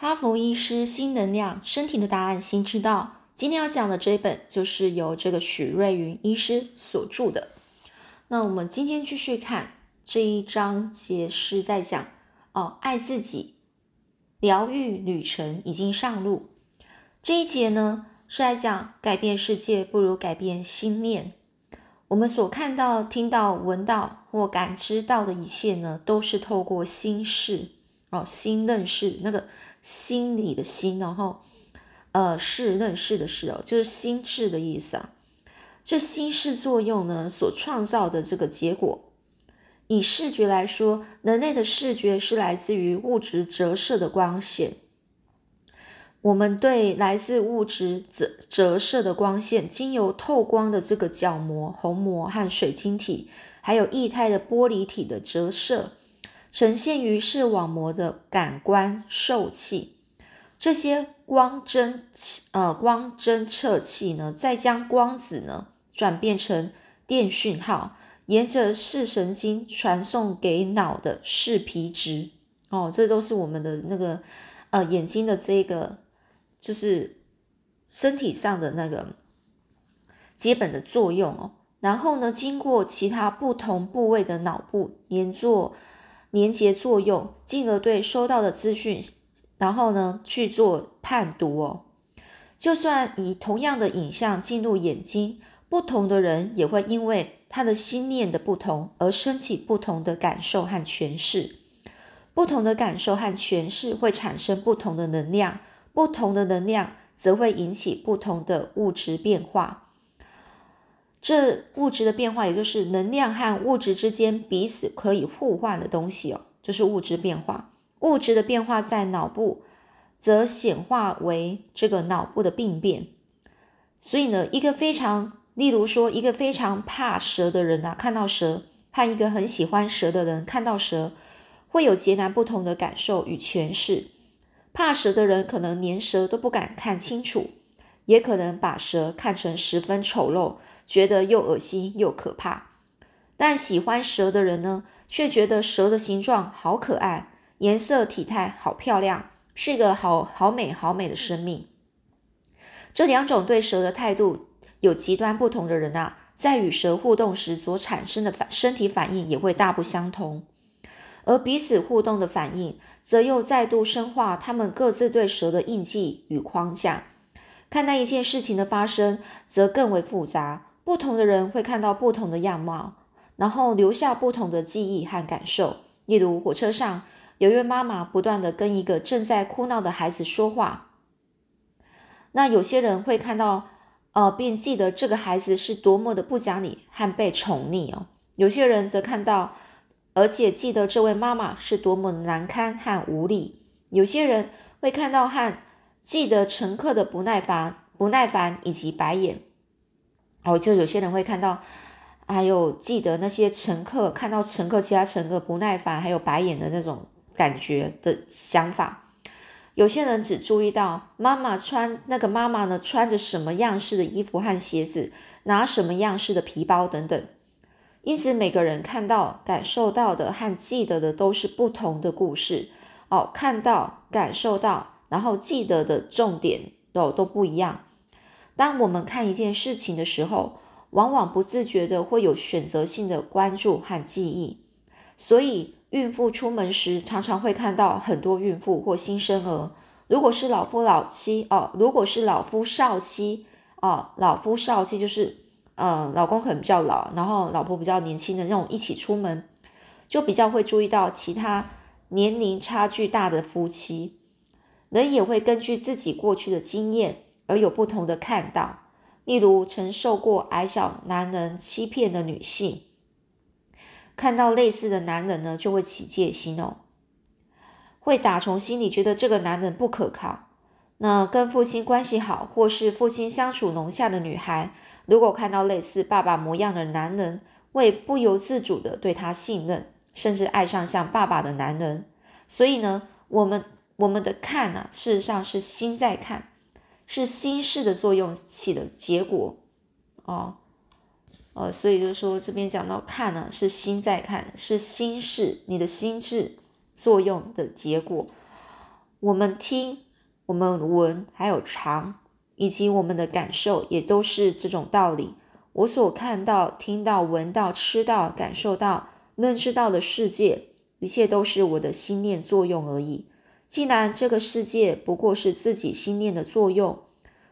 哈佛医师新能量身体的答案新知道，今天要讲的这一本就是由这个许瑞云医师所著的。那我们今天继续看这一章节是在讲哦，爱自己，疗愈旅程已经上路。这一节呢是在讲改变世界不如改变心念。我们所看到、听到、闻到或感知到的一切呢，都是透过心事哦，心认识那个。心理的心，然后，呃，是认识的是哦，就是心智的意思啊。这心视作用呢，所创造的这个结果，以视觉来说，人类的视觉是来自于物质折射的光线。我们对来自物质折折射的光线，经由透光的这个角膜、虹膜和水晶体，还有液态的玻璃体的折射。呈现于视网膜的感官受器，这些光侦呃光侦测器呢，再将光子呢转变成电讯号，沿着视神经传送给脑的视皮质哦，这都是我们的那个呃眼睛的这个就是身体上的那个基本的作用哦。然后呢，经过其他不同部位的脑部连做。连接作用，进而对收到的资讯，然后呢去做判读哦。就算以同样的影像进入眼睛，不同的人也会因为他的心念的不同而升起不同的感受和诠释。不同的感受和诠释会产生不同的能量，不同的能量则会引起不同的物质变化。这物质的变化，也就是能量和物质之间彼此可以互换的东西哦，就是物质变化。物质的变化在脑部，则显化为这个脑部的病变。所以呢，一个非常，例如说，一个非常怕蛇的人啊，看到蛇，和一个很喜欢蛇的人看到蛇，会有截然不同的感受与诠释。怕蛇的人可能连蛇都不敢看清楚，也可能把蛇看成十分丑陋。觉得又恶心又可怕，但喜欢蛇的人呢，却觉得蛇的形状好可爱，颜色体态好漂亮，是一个好好美好美的生命。这两种对蛇的态度有极端不同的人啊，在与蛇互动时所产生的反身体反应也会大不相同，而彼此互动的反应，则又再度深化他们各自对蛇的印记与框架。看待一件事情的发生，则更为复杂。不同的人会看到不同的样貌，然后留下不同的记忆和感受。例如，火车上有一位妈妈不断的跟一个正在哭闹的孩子说话。那有些人会看到，呃，并记得这个孩子是多么的不讲理和被宠溺哦。有些人则看到，而且记得这位妈妈是多么难堪和无力。有些人会看到和记得乘客的不耐烦、不耐烦以及白眼。哦，就有些人会看到，还有记得那些乘客看到乘客其他乘客不耐烦，还有白眼的那种感觉的想法。有些人只注意到妈妈穿那个妈妈呢穿着什么样式的衣服和鞋子，拿什么样式的皮包等等。因此，每个人看到、感受到的和记得的都是不同的故事。哦，看到、感受到，然后记得的重点都都不一样。当我们看一件事情的时候，往往不自觉的会有选择性的关注和记忆。所以，孕妇出门时常常会看到很多孕妇或新生儿。如果是老夫老妻哦，如果是老夫少妻哦，老夫少妻就是呃，老公可能比较老，然后老婆比较年轻的那种一起出门，就比较会注意到其他年龄差距大的夫妻。人也会根据自己过去的经验。而有不同的看到，例如曾受过矮小男人欺骗的女性，看到类似的男人呢，就会起戒心哦，会打从心里觉得这个男人不可靠。那跟父亲关系好，或是父亲相处融洽的女孩，如果看到类似爸爸模样的男人，会不由自主的对他信任，甚至爱上像爸爸的男人。所以呢，我们我们的看呢，事实上是心在看。是心事的作用起的结果，哦，呃，所以就说这边讲到看呢，是心在看，是心事，你的心智作用的结果。我们听、我们闻，还有尝，以及我们的感受，也都是这种道理。我所看到、听到、闻到、吃到、感受到、认知到的世界，一切都是我的心念作用而已。既然这个世界不过是自己心念的作用，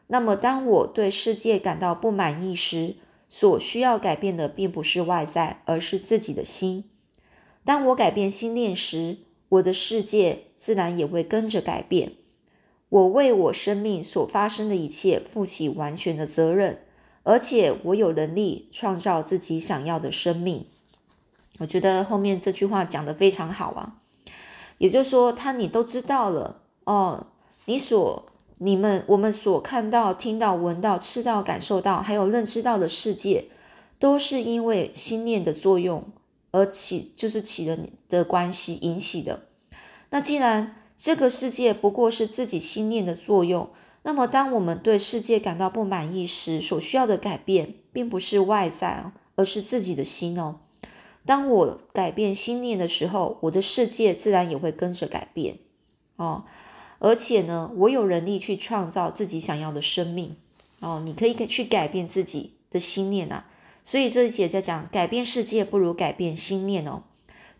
那么当我对世界感到不满意时，所需要改变的并不是外在，而是自己的心。当我改变心念时，我的世界自然也会跟着改变。我为我生命所发生的一切负起完全的责任。而且我有能力创造自己想要的生命。我觉得后面这句话讲的非常好啊，也就是说，他你都知道了哦，你所、你们、我们所看到、听到、闻到、吃到、感受到，还有认知到的世界，都是因为心念的作用而起，就是起的的关系引起的。那既然这个世界不过是自己心念的作用。那么，当我们对世界感到不满意时，所需要的改变并不是外在，而是自己的心哦。当我改变心念的时候，我的世界自然也会跟着改变哦。而且呢，我有能力去创造自己想要的生命哦。你可以去改变自己的心念呐。所以这一节在讲改变世界不如改变心念哦。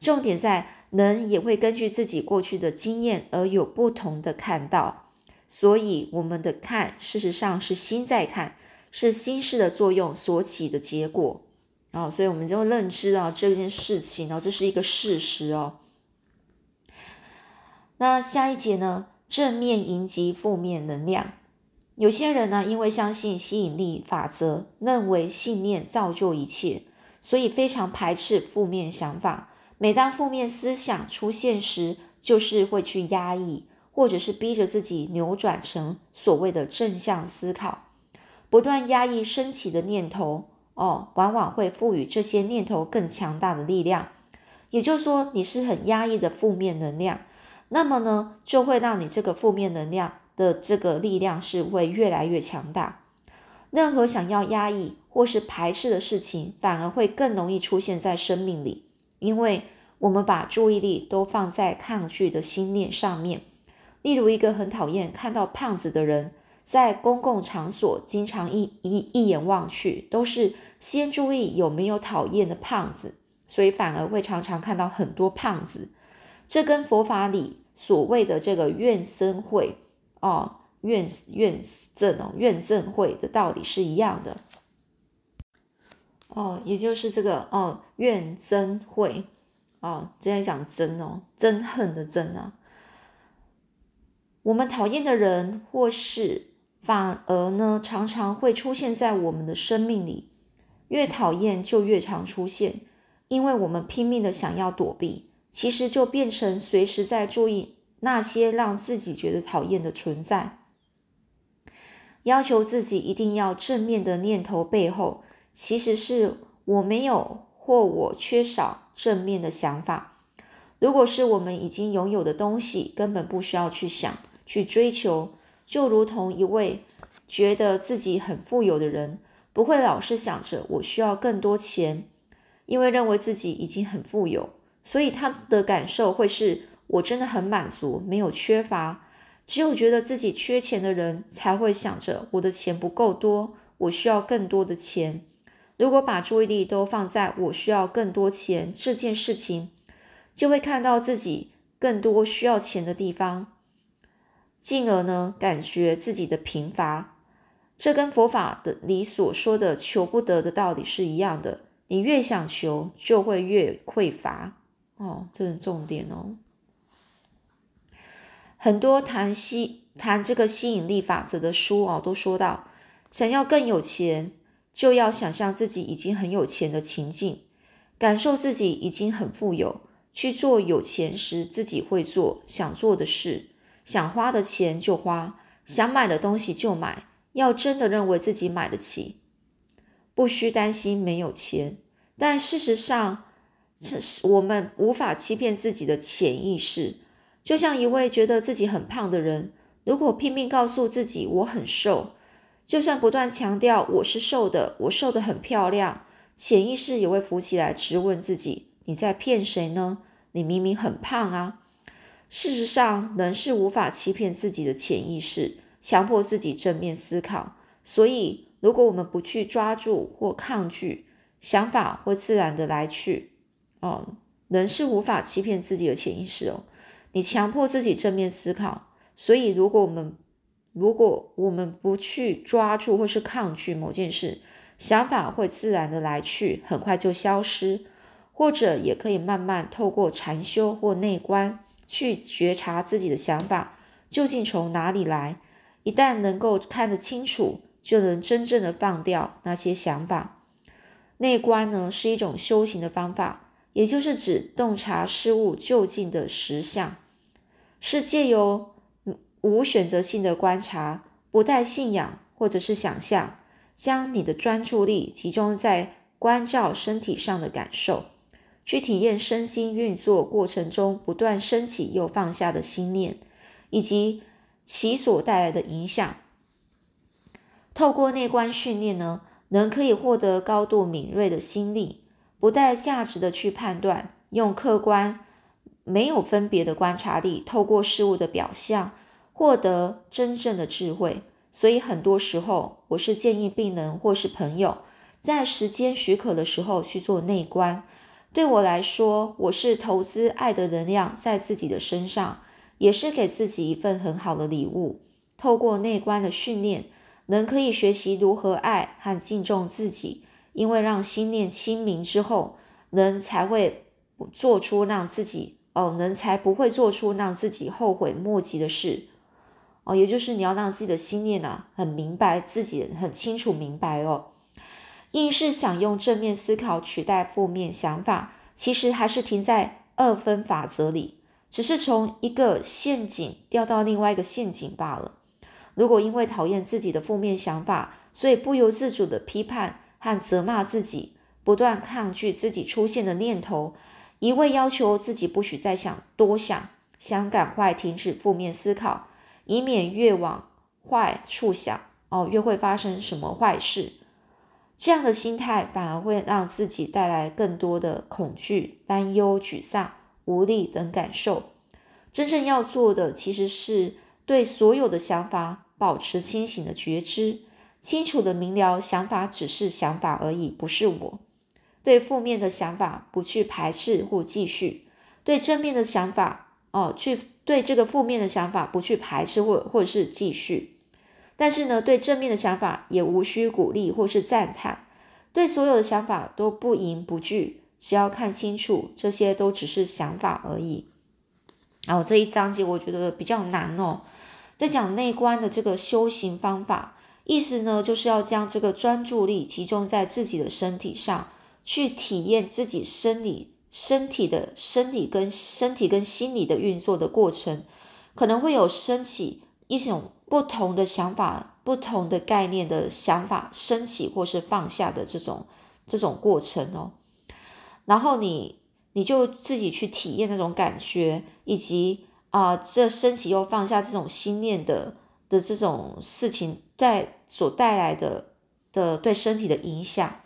重点在人也会根据自己过去的经验而有不同的看到。所以，我们的看，事实上是心在看，是心事的作用所起的结果。啊，所以我们就认知到这件事情呢，这是一个事实哦。那下一节呢，正面迎击负面能量。有些人呢，因为相信吸引力法则，认为信念造就一切，所以非常排斥负面想法。每当负面思想出现时，就是会去压抑。或者是逼着自己扭转成所谓的正向思考，不断压抑升起的念头哦，往往会赋予这些念头更强大的力量。也就是说，你是很压抑的负面能量，那么呢，就会让你这个负面能量的这个力量是会越来越强大。任何想要压抑或是排斥的事情，反而会更容易出现在生命里，因为我们把注意力都放在抗拒的心念上面。例如，一个很讨厌看到胖子的人，在公共场所经常一一一眼望去，都是先注意有没有讨厌的胖子，所以反而会常常看到很多胖子。这跟佛法里所谓的这个怨憎会哦，怨怨憎哦，怨憎会的道理是一样的哦，也就是这个哦，怨憎会哦，今天讲憎哦，憎恨的憎啊。我们讨厌的人或事，反而呢，常常会出现在我们的生命里。越讨厌就越常出现，因为我们拼命的想要躲避，其实就变成随时在注意那些让自己觉得讨厌的存在。要求自己一定要正面的念头背后，其实是我没有或我缺少正面的想法。如果是我们已经拥有的东西，根本不需要去想。去追求，就如同一位觉得自己很富有的人，不会老是想着我需要更多钱，因为认为自己已经很富有，所以他的感受会是我真的很满足，没有缺乏。只有觉得自己缺钱的人，才会想着我的钱不够多，我需要更多的钱。如果把注意力都放在我需要更多钱这件事情，就会看到自己更多需要钱的地方。进而呢，感觉自己的贫乏，这跟佛法的里所说的求不得的道理是一样的。你越想求，就会越匮乏哦，这是重点哦。很多谈吸谈这个吸引力法则的书哦，都说到，想要更有钱，就要想象自己已经很有钱的情境，感受自己已经很富有，去做有钱时自己会做想做的事。想花的钱就花，想买的东西就买。要真的认为自己买得起，不需担心没有钱。但事实上，这是我们无法欺骗自己的潜意识。就像一位觉得自己很胖的人，如果拼命告诉自己我很瘦，就算不断强调我是瘦的，我瘦得很漂亮，潜意识也会浮起来质问自己：你在骗谁呢？你明明很胖啊！事实上，人是无法欺骗自己的潜意识，强迫自己正面思考。所以，如果我们不去抓住或抗拒，想法会自然的来去。哦，人是无法欺骗自己的潜意识哦。你强迫自己正面思考，所以如果我们如果我们不去抓住或是抗拒某件事，想法会自然的来去，很快就消失。或者也可以慢慢透过禅修或内观去觉察自己的想法究竟从哪里来。一旦能够看得清楚，就能真正的放掉那些想法。内观呢是一种修行的方法，也就是指洞察事物究竟的实相，是借由无选择性的观察，不带信仰或者是想象，将你的专注力集中在关照身体上的感受。去体验身心运作过程中不断升起又放下的心念，以及其所带来的影响。透过内观训练呢，人可以获得高度敏锐的心力，不带价值的去判断，用客观没有分别的观察力，透过事物的表象，获得真正的智慧。所以很多时候，我是建议病人或是朋友，在时间许可的时候去做内观。对我来说，我是投资爱的能量在自己的身上，也是给自己一份很好的礼物。透过内观的训练，人可以学习如何爱和敬重自己，因为让心念清明之后，人才会做出让自己哦，人才不会做出让自己后悔莫及的事哦。也就是你要让自己的心念啊，很明白自己很清楚明白哦。硬是想用正面思考取代负面想法，其实还是停在二分法则里，只是从一个陷阱掉到另外一个陷阱罢了。如果因为讨厌自己的负面想法，所以不由自主的批判和责骂自己，不断抗拒自己出现的念头，一味要求自己不许再想多想，想赶快停止负面思考，以免越往坏处想哦，越会发生什么坏事。这样的心态反而会让自己带来更多的恐惧、担忧、沮丧、无力等感受。真正要做的，其实是对所有的想法保持清醒的觉知，清楚的明了想法只是想法而已，不是我。对负面的想法不去排斥或继续，对正面的想法哦，去对这个负面的想法不去排斥或或者是继续。但是呢，对正面的想法也无需鼓励或是赞叹，对所有的想法都不迎不拒，只要看清楚，这些都只是想法而已。然后这一章节我觉得比较难哦，在讲内观的这个修行方法，意思呢就是要将这个专注力集中在自己的身体上，去体验自己生理、身体的生理跟身体跟心理的运作的过程，可能会有升起一种。不同的想法、不同的概念的想法升起或是放下的这种这种过程哦，然后你你就自己去体验那种感觉，以及啊这升起又放下这种心念的的这种事情带所带来的的对身体的影响。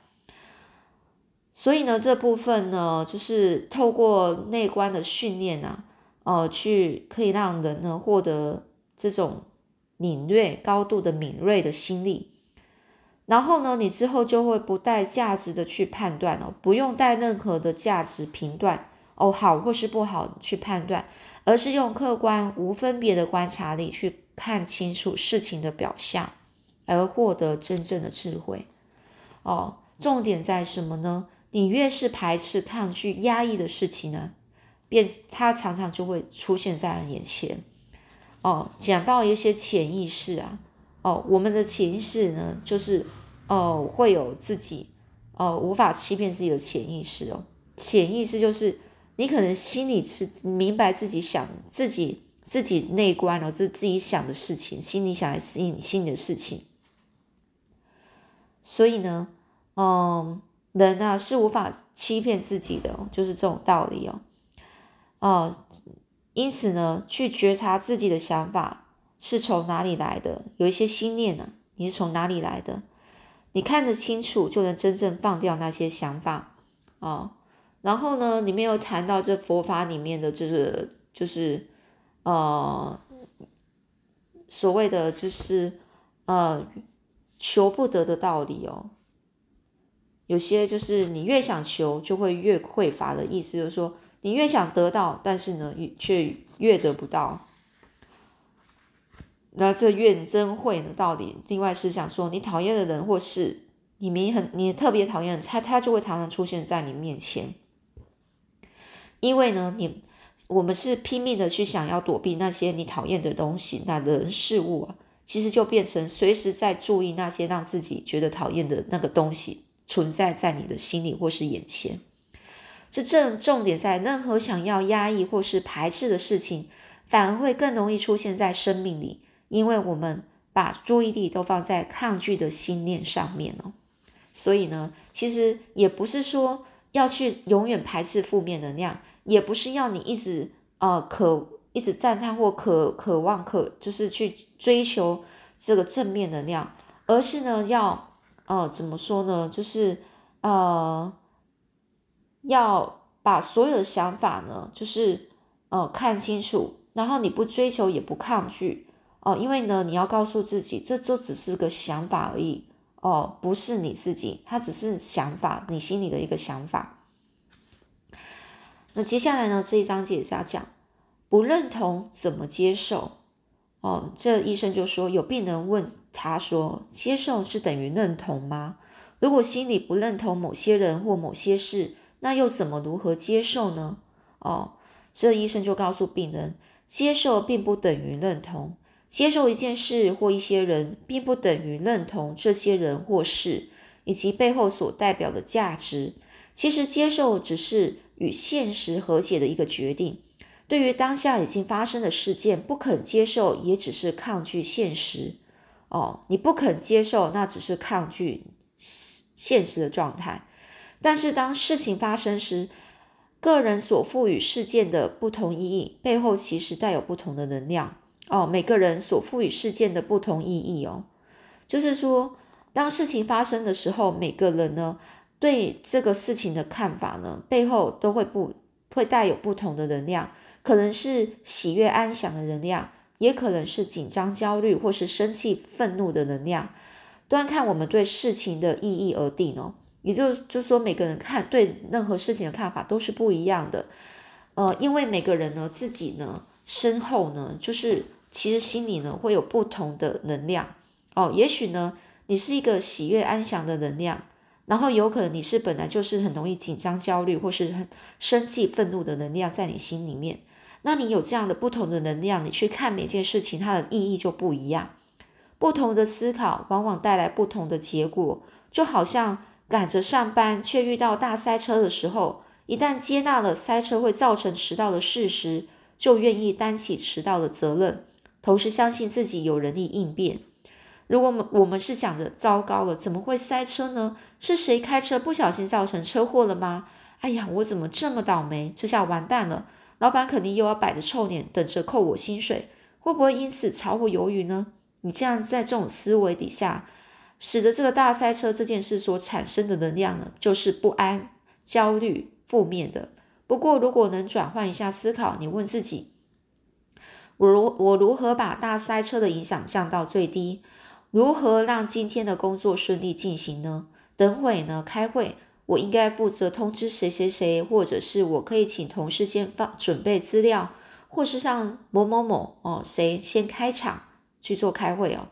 所以呢，这部分呢，就是透过内观的训练啊，呃，去可以让人呢获得这种。敏锐、高度的敏锐的心力，然后呢，你之后就会不带价值的去判断哦，不用带任何的价值评断哦，好或是不好去判断，而是用客观无分别的观察力去看清楚事情的表象，而获得真正的智慧哦。重点在什么呢？你越是排斥、抗拒、压抑的事情呢，便它常常就会出现在眼前。哦，讲到一些潜意识啊，哦，我们的潜意识呢，就是哦，会有自己哦，无法欺骗自己的潜意识哦。潜意识就是你可能心里是明白自己想自己自己内观哦，这自己想的事情，心里想的是你心里的事情。所以呢，嗯，人啊是无法欺骗自己的，就是这种道理哦，哦。因此呢，去觉察自己的想法是从哪里来的，有一些心念呢，你是从哪里来的？你看得清楚，就能真正放掉那些想法啊。然后呢，里面又谈到这佛法里面的，就是就是呃所谓的就是呃求不得的道理哦。有些就是你越想求，就会越匮乏的意思，就是说你越想得到，但是呢，却越得不到。那这怨憎会呢？到底另外是想说，你讨厌的人或是你明很你特别讨厌他，他就会常常出现在你面前。因为呢，你我们是拼命的去想要躲避那些你讨厌的东西，那人事物啊，其实就变成随时在注意那些让自己觉得讨厌的那个东西。存在在你的心里或是眼前，这正重点在任何想要压抑或是排斥的事情，反而会更容易出现在生命里，因为我们把注意力都放在抗拒的心念上面哦。所以呢，其实也不是说要去永远排斥负面能量，也不是要你一直呃渴一直赞叹或渴渴望渴就是去追求这个正面能量，而是呢要。哦，怎么说呢？就是呃，要把所有的想法呢，就是呃看清楚，然后你不追求也不抗拒哦，因为呢，你要告诉自己，这就只是个想法而已哦，不是你自己，它只是想法，你心里的一个想法。那接下来呢，这一章节在讲不认同怎么接受。哦，这医生就说，有病人问他说：“接受是等于认同吗？如果心里不认同某些人或某些事，那又怎么如何接受呢？”哦，这医生就告诉病人，接受并不等于认同，接受一件事或一些人，并不等于认同这些人或事以及背后所代表的价值。其实，接受只是与现实和解的一个决定。对于当下已经发生的事件，不肯接受，也只是抗拒现实。哦，你不肯接受，那只是抗拒现实的状态。但是当事情发生时，个人所赋予事件的不同意义，背后其实带有不同的能量。哦，每个人所赋予事件的不同意义，哦，就是说，当事情发生的时候，每个人呢对这个事情的看法呢，背后都会不会带有不同的能量。可能是喜悦安详的能量，也可能是紧张焦虑或是生气愤怒的能量，端看我们对事情的意义而定哦。也就就说每个人看对任何事情的看法都是不一样的，呃，因为每个人呢自己呢身后呢就是其实心里呢会有不同的能量哦。也许呢你是一个喜悦安详的能量。然后有可能你是本来就是很容易紧张、焦虑，或是很生气、愤怒的能量在你心里面。那你有这样的不同的能量，你去看每件事情，它的意义就不一样。不同的思考往往带来不同的结果。就好像赶着上班却遇到大塞车的时候，一旦接纳了塞车会造成迟到的事实，就愿意担起迟到的责任，同时相信自己有能力应变。如果我们我们是想着糟糕了，怎么会塞车呢？是谁开车不小心造成车祸了吗？哎呀，我怎么这么倒霉？这下完蛋了，老板肯定又要摆着臭脸等着扣我薪水，会不会因此炒我鱿鱼呢？你这样在这种思维底下，使得这个大塞车这件事所产生的能量呢，就是不安、焦虑、负面的。不过，如果能转换一下思考，你问自己：我如我如何把大塞车的影响降到最低？如何让今天的工作顺利进行呢？等会呢，开会我应该负责通知谁谁谁，或者是我可以请同事先放准备资料，或是让某某某哦谁先开场去做开会哦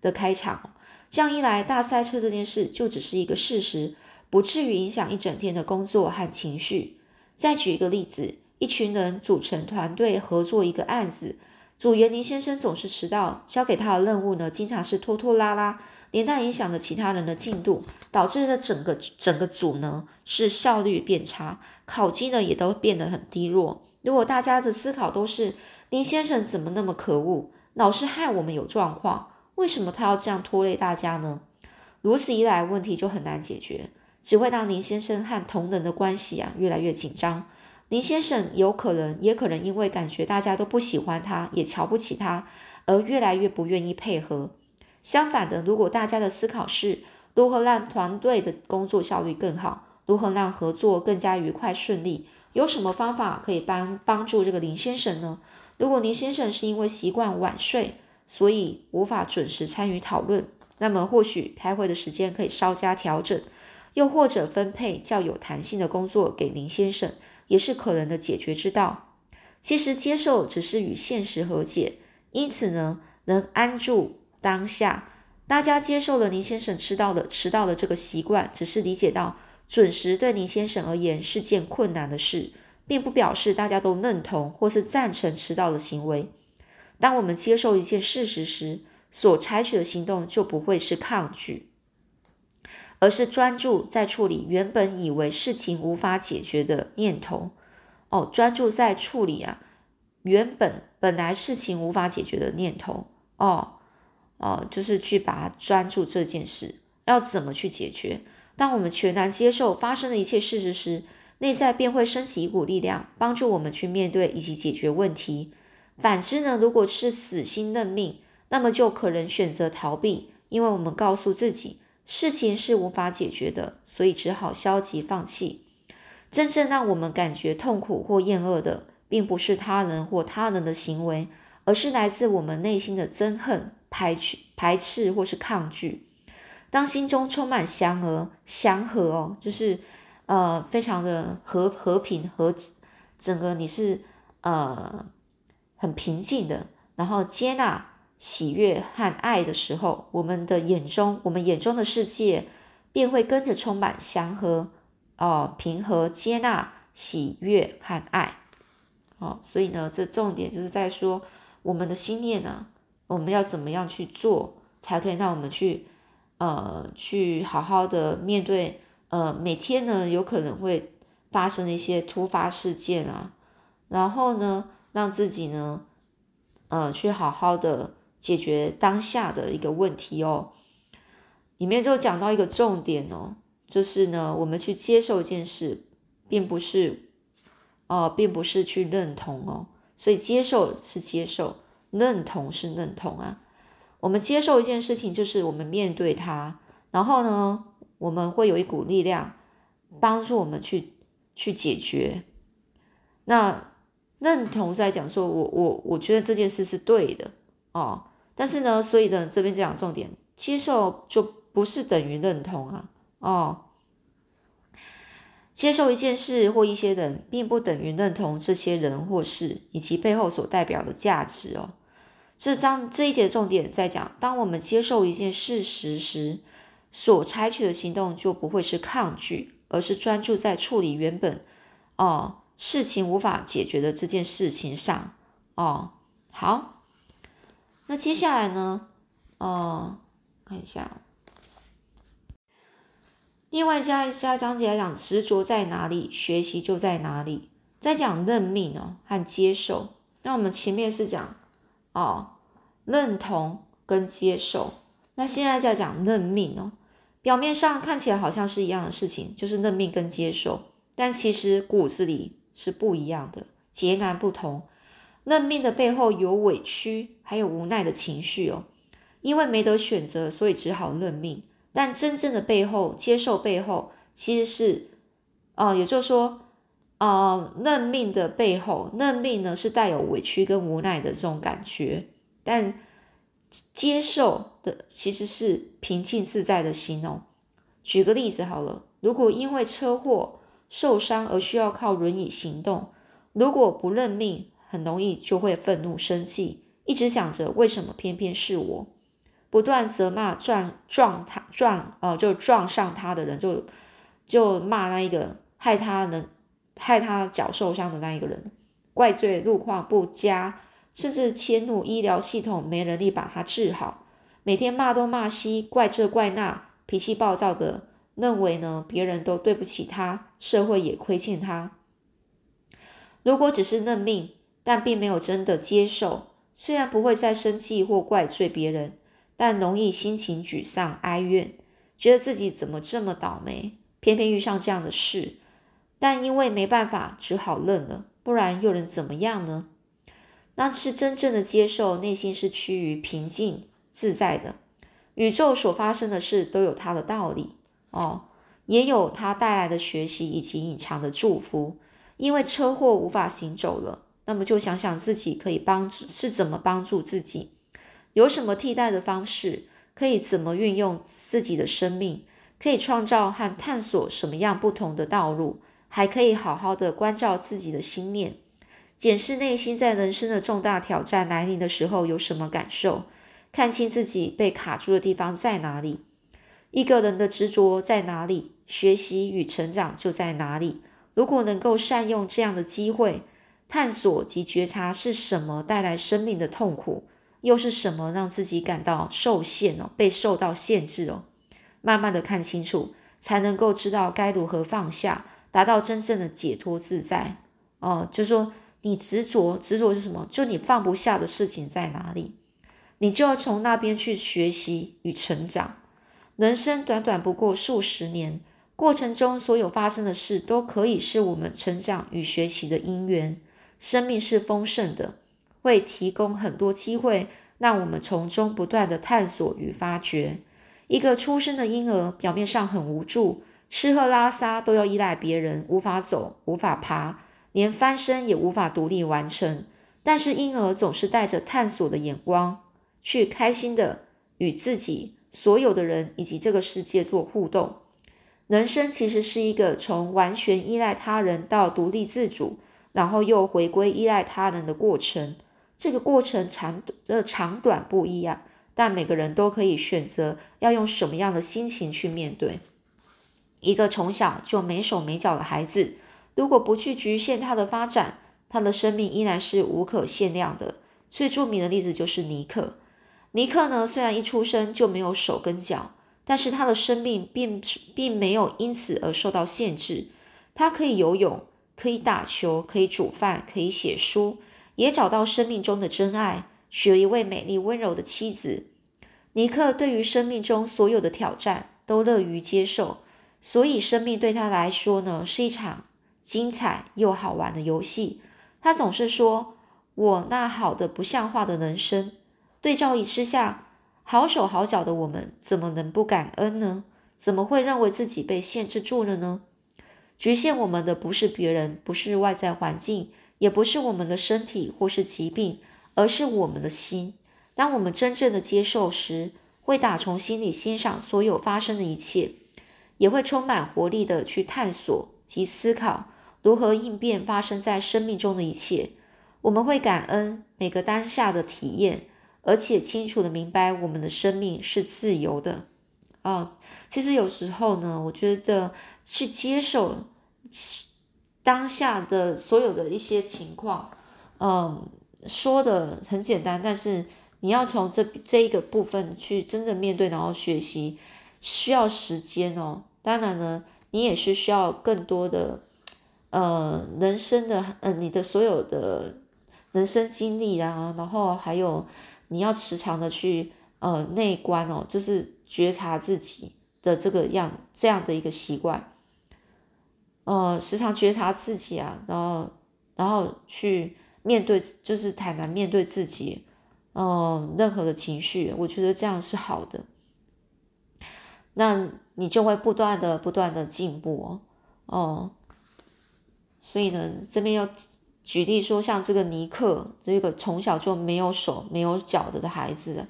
的开场。这样一来，大塞车这件事就只是一个事实，不至于影响一整天的工作和情绪。再举一个例子，一群人组成团队合作一个案子。组员林先生总是迟到，交给他的任务呢，经常是拖拖拉拉，连带影响了其他人的进度，导致了整个整个组呢是效率变差，考绩呢也都变得很低落。如果大家的思考都是林先生怎么那么可恶，老是害我们有状况，为什么他要这样拖累大家呢？如此一来，问题就很难解决，只会让林先生和同仁的关系啊越来越紧张。林先生有可能，也可能因为感觉大家都不喜欢他，也瞧不起他，而越来越不愿意配合。相反的，如果大家的思考是如何让团队的工作效率更好，如何让合作更加愉快顺利，有什么方法可以帮帮助这个林先生呢？如果林先生是因为习惯晚睡，所以无法准时参与讨论，那么或许开会的时间可以稍加调整，又或者分配较有弹性的工作给林先生，也是可能的解决之道。其实接受只是与现实和解，因此呢，能安住当下。大家接受了林先生迟到的迟到的这个习惯，只是理解到准时对林先生而言是件困难的事。并不表示大家都认同或是赞成迟到的行为。当我们接受一件事实时，所采取的行动就不会是抗拒，而是专注在处理原本以为事情无法解决的念头。哦，专注在处理啊，原本本来事情无法解决的念头。哦，哦，就是去把它专注这件事要怎么去解决。当我们全然接受发生的一切事实时，内在便会升起一股力量，帮助我们去面对以及解决问题。反之呢，如果是死心认命，那么就可能选择逃避，因为我们告诉自己事情是无法解决的，所以只好消极放弃。真正让我们感觉痛苦或厌恶的，并不是他人或他人的行为，而是来自我们内心的憎恨、排斥、排斥或是抗拒。当心中充满祥和、祥和哦，就是。呃，非常的和和平和整个你是呃很平静的，然后接纳、喜悦和爱的时候，我们的眼中，我们眼中的世界便会跟着充满祥和、哦平和、接纳、喜悦和爱。哦，所以呢，这重点就是在说我们的心念呢，我们要怎么样去做，才可以让我们去呃去好好的面对。呃，每天呢有可能会发生的一些突发事件啊，然后呢，让自己呢，呃，去好好的解决当下的一个问题哦。里面就讲到一个重点哦，就是呢，我们去接受一件事，并不是，哦，并不是去认同哦，所以接受是接受，认同是认同啊。我们接受一件事情，就是我们面对它，然后呢。我们会有一股力量帮助我们去去解决。那认同在讲说，我我我觉得这件事是对的哦。但是呢，所以呢，这边讲重点，接受就不是等于认同啊哦。接受一件事或一些人，并不等于认同这些人或事以及背后所代表的价值哦。这章这一节重点在讲，当我们接受一件事实时。所采取的行动就不会是抗拒，而是专注在处理原本哦事情无法解决的这件事情上哦。好，那接下来呢？哦，看一下，另外加一下章节来讲，执着在哪里，学习就在哪里。在讲认命哦和接受。那我们前面是讲哦认同跟接受，那现在在讲认命哦。表面上看起来好像是一样的事情，就是认命跟接受，但其实骨子里是不一样的，截然不同。认命的背后有委屈，还有无奈的情绪哦，因为没得选择，所以只好认命。但真正的背后，接受背后其实是，哦，也就是说，呃，认命的背后，认命呢是带有委屈跟无奈的这种感觉，但。接受的其实是平静自在的心哦。举个例子好了，如果因为车祸受伤而需要靠轮椅行动，如果不认命，很容易就会愤怒生气，一直想着为什么偏偏是我，不断责骂撞撞他撞呃就撞上他的人，就就骂那一个害他能害他脚受伤的那一个人，怪罪路况不佳。甚至迁怒医疗系统没能力把他治好，每天骂东骂西，怪这怪那，脾气暴躁的，认为呢别人都对不起他，社会也亏欠他。如果只是认命，但并没有真的接受，虽然不会再生气或怪罪别人，但容易心情沮丧、哀怨，觉得自己怎么这么倒霉，偏偏遇上这样的事。但因为没办法，只好认了，不然又能怎么样呢？那是真正的接受，内心是趋于平静自在的。宇宙所发生的事都有它的道理哦，也有它带来的学习以及隐藏的祝福。因为车祸无法行走了，那么就想想自己可以帮助是怎么帮助自己，有什么替代的方式，可以怎么运用自己的生命，可以创造和探索什么样不同的道路，还可以好好的关照自己的心念，检视内心在人生的重大挑战来临的时候有什么感受，看清自己被卡住的地方在哪里。一个人的执着在哪里，学习与成长就在哪里。如果能够善用这样的机会，探索及觉察是什么带来生命的痛苦，又是什么让自己感到受限哦，被受到限制哦，慢慢的看清楚，才能够知道该如何放下，达到真正的解脱自在哦。就说你执着，执着是什么？就你放不下的事情在哪里，你就要从那边去学习与成长。人生短短不过数十年，过程中所有发生的事都可以是我们成长与学习的因缘。生命是丰盛的，会提供很多机会，让我们从中不断的探索与发掘。一个出生的婴儿表面上很无助，吃喝拉撒都要依赖别人，无法走，无法爬，连翻身也无法独立完成。但是婴儿总是带着探索的眼光，去开心的与自己。所有的人以及这个世界做互动，人生其实是一个从完全依赖他人到独立自主，然后又回归依赖他人的过程。这个过程长的长短不一样，但每个人都可以选择要用什么样的心情去面对。一个从小就没手没脚的孩子，如果不去局限他的发展，他的生命依然是无可限量的。最著名的例子就是尼克。尼克呢，虽然一出生就没有手跟脚，但是他的生命并并没有因此而受到限制。他可以游泳，可以打球，可以煮饭，可以写书，也找到生命中的真爱，娶了一位美丽温柔的妻子。尼克对于生命中所有的挑战都乐于接受，所以生命对他来说呢，是一场精彩又好玩的游戏。他总是说：“我那好的不像话的人生。”对照一之下，好手好脚的我们怎么能不感恩呢？怎么会认为自己被限制住了呢？局限我们的不是别人，不是外在环境，也不是我们的身体或是疾病，而是我们的心。当我们真正的接受时，会打从心里欣赏所有发生的一切，也会充满活力的去探索及思考如何应变发生在生命中的一切。我们会感恩每个当下的体验。而且清楚的明白，我们的生命是自由的啊。其实有时候呢，我觉得去接受当下的所有的一些情况，嗯，说的很简单，但是你要从这这一个部分去真正面对，然后学习，需要时间哦。当然呢，你也是需要更多的呃人生的呃你的所有的人生经历啊，然后还有。你要时常的去呃内观哦，就是觉察自己的这个样这样的一个习惯，呃，时常觉察自己啊，然后然后去面对，就是坦然面对自己，嗯，任何的情绪，我觉得这样是好的。那你就会不断的不断的进步哦，哦，所以呢，这边要。举例说，像这个尼克，这个从小就没有手没有脚的的孩子，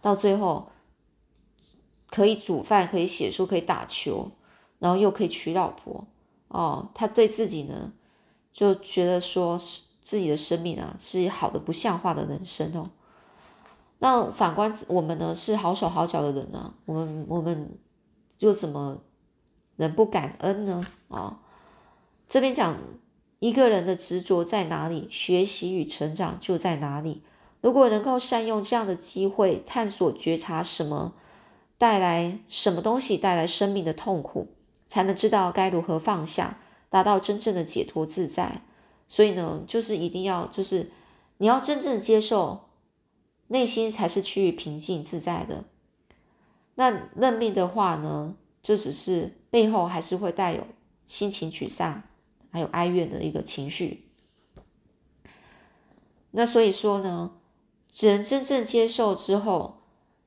到最后可以煮饭，可以写书，可以打球，然后又可以娶老婆哦。他对自己呢，就觉得说自己的生命啊是好的不像话的人生哦。那反观我们呢，是好手好脚的人呢，我们我们就怎么能不感恩呢？啊，这边讲。一个人的执着在哪里，学习与成长就在哪里。如果能够善用这样的机会，探索觉察什么带来什么东西带来生命的痛苦，才能知道该如何放下，达到真正的解脱自在。所以呢，就是一定要，就是你要真正接受，内心才是趋于平静自在的。那认命的话呢，就只是背后还是会带有心情沮丧。还有哀怨的一个情绪，那所以说呢，只能真正接受之后，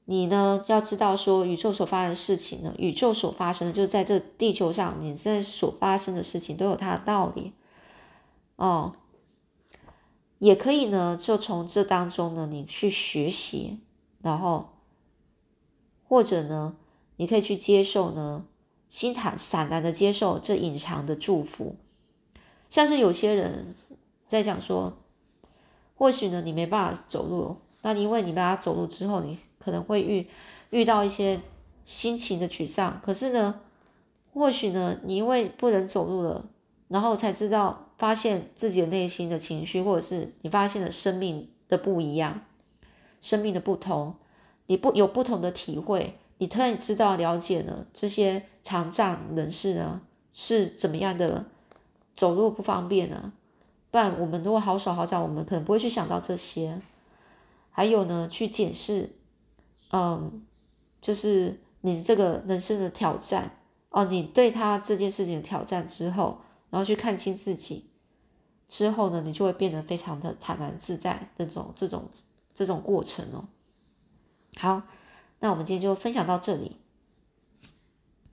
你呢要知道说，宇宙所发生的事情呢，宇宙所发生的，就在这地球上，你现在所发生的事情都有它的道理哦。也可以呢，就从这当中呢，你去学习，然后或者呢，你可以去接受呢，心坦散然的接受这隐藏的祝福。像是有些人在讲说，或许呢，你没办法走路，那因为你没办法走路之后，你可能会遇遇到一些心情的沮丧。可是呢，或许呢，你因为不能走路了，然后才知道。发现自己的内心的情绪，或者是你发现了生命的不一样，生命的不同，你不有不同的体会，你突然知道了解了这些残障人士呢是怎么样的走路不方便呢？不然我们如果好手好脚，我们可能不会去想到这些。还有呢，去检视，嗯，就是你这个人生的挑战哦，你对他这件事情的挑战之后。然后去看清自己之后呢，你就会变得非常的坦然自在。这种这种这种过程哦。好，那我们今天就分享到这里。